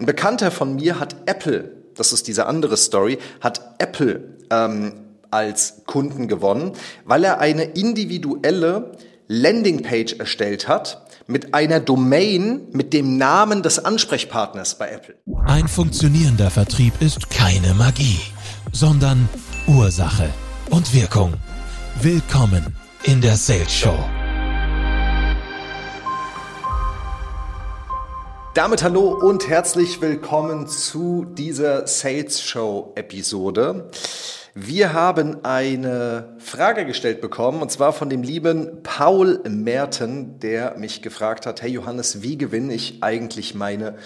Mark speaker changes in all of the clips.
Speaker 1: Ein Bekannter von mir hat Apple, das ist diese andere Story, hat Apple ähm, als Kunden gewonnen, weil er eine individuelle Landingpage erstellt hat mit einer Domain mit dem Namen des Ansprechpartners bei Apple.
Speaker 2: Ein funktionierender Vertrieb ist keine Magie, sondern Ursache und Wirkung. Willkommen in der Sales Show.
Speaker 1: Damit hallo und herzlich willkommen zu dieser Sales Show Episode. Wir haben eine Frage gestellt bekommen und zwar von dem lieben Paul Merten, der mich gefragt hat, hey Johannes, wie gewinne ich eigentlich meine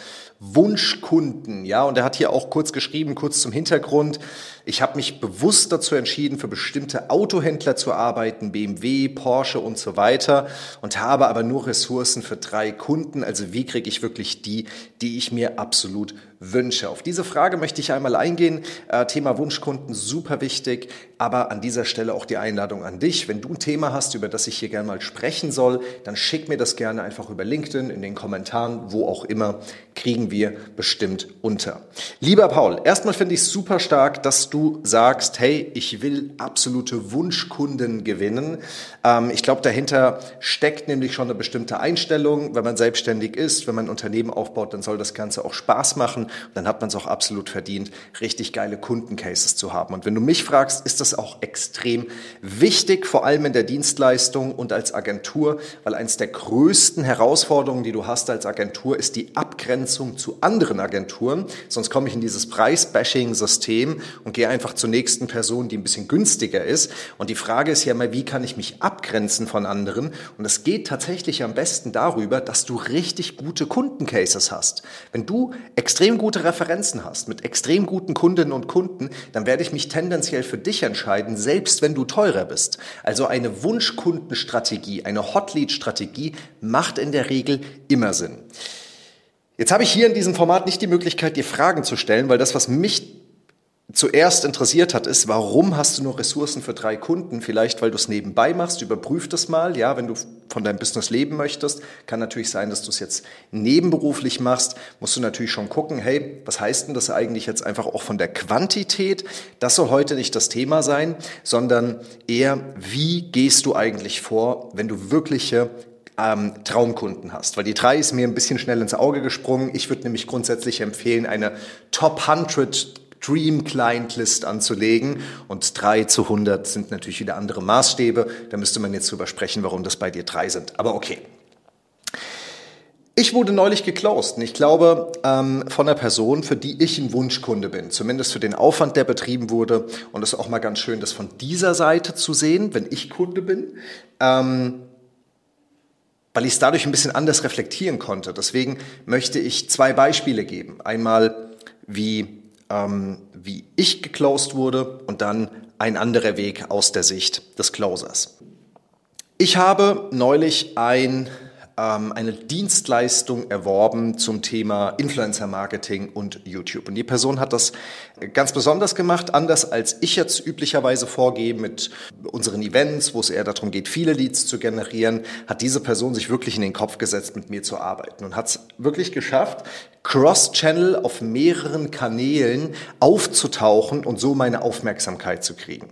Speaker 1: Wunschkunden? Ja, und er hat hier auch kurz geschrieben, kurz zum Hintergrund. Ich habe mich bewusst dazu entschieden, für bestimmte Autohändler zu arbeiten, BMW, Porsche und so weiter und habe aber nur Ressourcen für drei Kunden. Also wie kriege ich wirklich die, die ich mir absolut wünsche? Auf diese Frage möchte ich einmal eingehen. Äh, Thema Wunschkunden, super wichtig, aber an dieser Stelle auch die Einladung an dich. Wenn du ein Thema hast, über das ich hier gerne mal sprechen soll, dann schick mir das gerne einfach über LinkedIn, in den Kommentaren, wo auch immer, kriegen wir bestimmt unter. Lieber Paul, erstmal finde ich es super stark, dass du sagst, hey, ich will absolute Wunschkunden gewinnen. Ähm, ich glaube, dahinter steckt nämlich schon eine bestimmte Einstellung. Wenn man selbstständig ist, wenn man ein Unternehmen aufbaut, dann soll das Ganze auch Spaß machen. Dann hat man es auch absolut verdient, richtig geile Kundencases zu haben. Und wenn du mich fragst, ist das auch extrem wichtig, vor allem in der Dienstleistung und als Agentur, weil eins der größten Herausforderungen, die du hast als Agentur, ist die Abgrenzung zu anderen Agenturen. Sonst komme ich in dieses Preis-Bashing-System und gehe gehe einfach zur nächsten Person, die ein bisschen günstiger ist. Und die Frage ist ja mal, wie kann ich mich abgrenzen von anderen? Und es geht tatsächlich am besten darüber, dass du richtig gute Kundencases hast. Wenn du extrem gute Referenzen hast mit extrem guten Kundinnen und Kunden, dann werde ich mich tendenziell für dich entscheiden, selbst wenn du teurer bist. Also eine Wunschkundenstrategie, eine Hotlead-Strategie macht in der Regel immer Sinn. Jetzt habe ich hier in diesem Format nicht die Möglichkeit, dir Fragen zu stellen, weil das, was mich zuerst interessiert hat, ist, warum hast du nur Ressourcen für drei Kunden? Vielleicht, weil du es nebenbei machst, überprüf das mal. Ja, wenn du von deinem Business leben möchtest, kann natürlich sein, dass du es jetzt nebenberuflich machst, musst du natürlich schon gucken, hey, was heißt denn das eigentlich jetzt einfach auch von der Quantität? Das soll heute nicht das Thema sein, sondern eher, wie gehst du eigentlich vor, wenn du wirkliche ähm, Traumkunden hast. Weil die drei ist mir ein bisschen schnell ins Auge gesprungen. Ich würde nämlich grundsätzlich empfehlen, eine Top 100 Dream Client List anzulegen. Und drei zu 100 sind natürlich wieder andere Maßstäbe. Da müsste man jetzt drüber sprechen, warum das bei dir drei sind. Aber okay. Ich wurde neulich geclosed und ich glaube ähm, von einer Person, für die ich ein Wunschkunde bin, zumindest für den Aufwand, der betrieben wurde. Und es ist auch mal ganz schön, das von dieser Seite zu sehen, wenn ich Kunde bin, ähm, weil ich es dadurch ein bisschen anders reflektieren konnte. Deswegen möchte ich zwei Beispiele geben. Einmal, wie ähm, wie ich geclosed wurde und dann ein anderer Weg aus der Sicht des Closers. Ich habe neulich ein ähm, eine Dienstleistung erworben zum Thema Influencer Marketing und YouTube. Und die Person hat das ganz besonders gemacht, anders als ich jetzt üblicherweise vorgehe mit unseren Events, wo es eher darum geht, viele Leads zu generieren, hat diese Person sich wirklich in den Kopf gesetzt, mit mir zu arbeiten und hat es wirklich geschafft, Cross-Channel auf mehreren Kanälen aufzutauchen und so meine Aufmerksamkeit zu kriegen.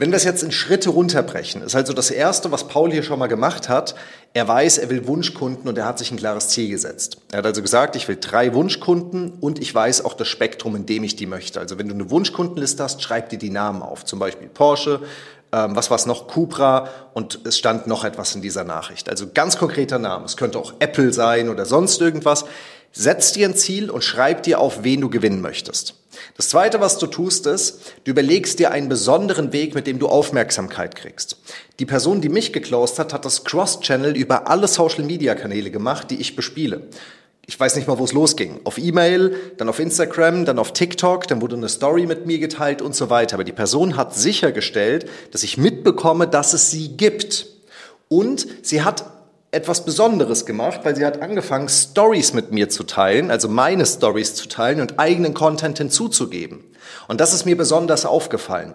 Speaker 1: Wenn wir es jetzt in Schritte runterbrechen, ist also das Erste, was Paul hier schon mal gemacht hat, er weiß, er will Wunschkunden und er hat sich ein klares Ziel gesetzt. Er hat also gesagt, ich will drei Wunschkunden und ich weiß auch das Spektrum, in dem ich die möchte. Also wenn du eine Wunschkundenliste hast, schreib dir die Namen auf. Zum Beispiel Porsche, ähm, was war es noch, Cupra und es stand noch etwas in dieser Nachricht. Also ganz konkreter Name. Es könnte auch Apple sein oder sonst irgendwas. Setz dir ein Ziel und schreib dir auf, wen du gewinnen möchtest. Das zweite, was du tust, ist, du überlegst dir einen besonderen Weg, mit dem du Aufmerksamkeit kriegst. Die Person, die mich geclosed hat, hat das Cross-Channel über alle Social-Media-Kanäle gemacht, die ich bespiele. Ich weiß nicht mal, wo es losging. Auf E-Mail, dann auf Instagram, dann auf TikTok, dann wurde eine Story mit mir geteilt und so weiter. Aber die Person hat sichergestellt, dass ich mitbekomme, dass es sie gibt. Und sie hat etwas Besonderes gemacht, weil sie hat angefangen, Stories mit mir zu teilen, also meine Stories zu teilen und eigenen Content hinzuzugeben. Und das ist mir besonders aufgefallen.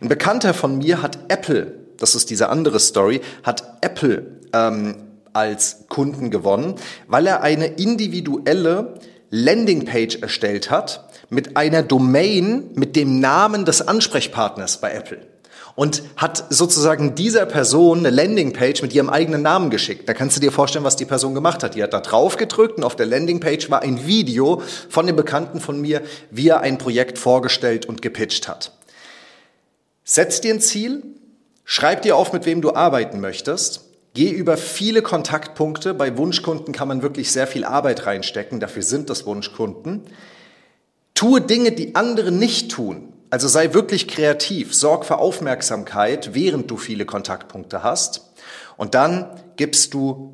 Speaker 1: Ein Bekannter von mir hat Apple, das ist diese andere Story, hat Apple ähm, als Kunden gewonnen, weil er eine individuelle Landingpage erstellt hat mit einer Domain mit dem Namen des Ansprechpartners bei Apple und hat sozusagen dieser Person eine Landingpage mit ihrem eigenen Namen geschickt. Da kannst du dir vorstellen, was die Person gemacht hat. Die hat da drauf gedrückt und auf der Landingpage war ein Video von dem Bekannten von mir, wie er ein Projekt vorgestellt und gepitcht hat. Setz dir ein Ziel, schreib dir auf, mit wem du arbeiten möchtest. Geh über viele Kontaktpunkte. Bei Wunschkunden kann man wirklich sehr viel Arbeit reinstecken. Dafür sind das Wunschkunden. Tue Dinge, die andere nicht tun. Also sei wirklich kreativ, sorg für Aufmerksamkeit, während du viele Kontaktpunkte hast. Und dann gibst du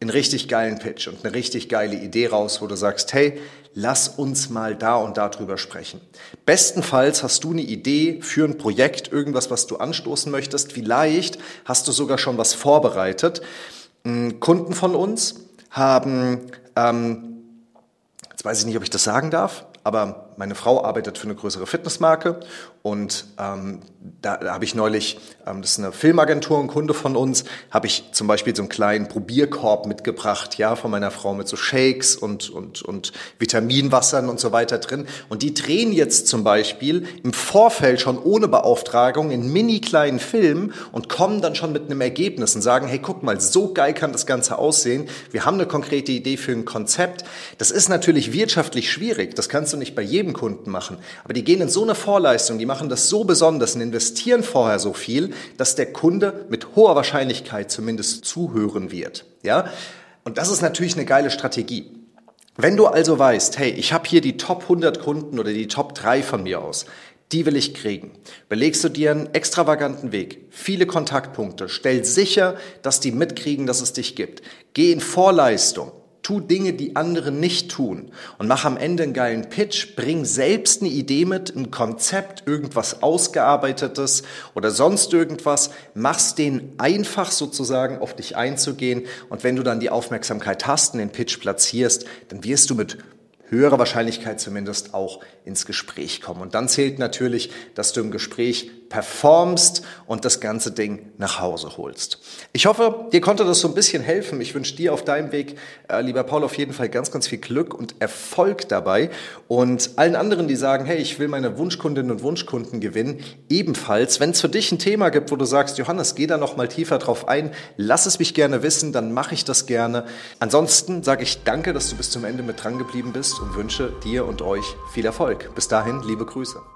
Speaker 1: einen richtig geilen Pitch und eine richtig geile Idee raus, wo du sagst, hey, lass uns mal da und da drüber sprechen. Bestenfalls hast du eine Idee für ein Projekt, irgendwas, was du anstoßen möchtest. Vielleicht hast du sogar schon was vorbereitet. Kunden von uns haben, ähm, jetzt weiß ich nicht, ob ich das sagen darf, aber meine Frau arbeitet für eine größere Fitnessmarke und ähm, da, da habe ich neulich, ähm, das ist eine Filmagentur, ein Kunde von uns, habe ich zum Beispiel so einen kleinen Probierkorb mitgebracht, ja, von meiner Frau mit so Shakes und, und, und Vitaminwassern und so weiter drin. Und die drehen jetzt zum Beispiel im Vorfeld schon ohne Beauftragung in mini kleinen Filmen und kommen dann schon mit einem Ergebnis und sagen, hey, guck mal, so geil kann das Ganze aussehen. Wir haben eine konkrete Idee für ein Konzept. Das ist natürlich wirtschaftlich schwierig. Das kannst du nicht bei jedem jedem Kunden machen. Aber die gehen in so eine Vorleistung, die machen das so besonders und investieren vorher so viel, dass der Kunde mit hoher Wahrscheinlichkeit zumindest zuhören wird. Ja? Und das ist natürlich eine geile Strategie. Wenn du also weißt, hey, ich habe hier die Top 100 Kunden oder die Top 3 von mir aus, die will ich kriegen. Belegst du dir einen extravaganten Weg, viele Kontaktpunkte, stell sicher, dass die mitkriegen, dass es dich gibt. Geh in Vorleistung. Tu Dinge, die andere nicht tun. Und mach am Ende einen geilen Pitch, bring selbst eine Idee mit, ein Konzept, irgendwas ausgearbeitetes oder sonst irgendwas, mach's denen einfach sozusagen auf dich einzugehen. Und wenn du dann die Aufmerksamkeit hast und den Pitch platzierst, dann wirst du mit höherer Wahrscheinlichkeit zumindest auch ins Gespräch kommen. Und dann zählt natürlich, dass du im Gespräch performst und das ganze Ding nach Hause holst. Ich hoffe, dir konnte das so ein bisschen helfen. Ich wünsche dir auf deinem Weg, äh, lieber Paul, auf jeden Fall ganz, ganz viel Glück und Erfolg dabei. Und allen anderen, die sagen, hey, ich will meine Wunschkundinnen und Wunschkunden gewinnen, ebenfalls. Wenn es für dich ein Thema gibt, wo du sagst, Johannes, geh da noch mal tiefer drauf ein, lass es mich gerne wissen, dann mache ich das gerne. Ansonsten sage ich danke, dass du bis zum Ende mit dran geblieben bist und wünsche dir und euch viel Erfolg. Bis dahin, liebe Grüße.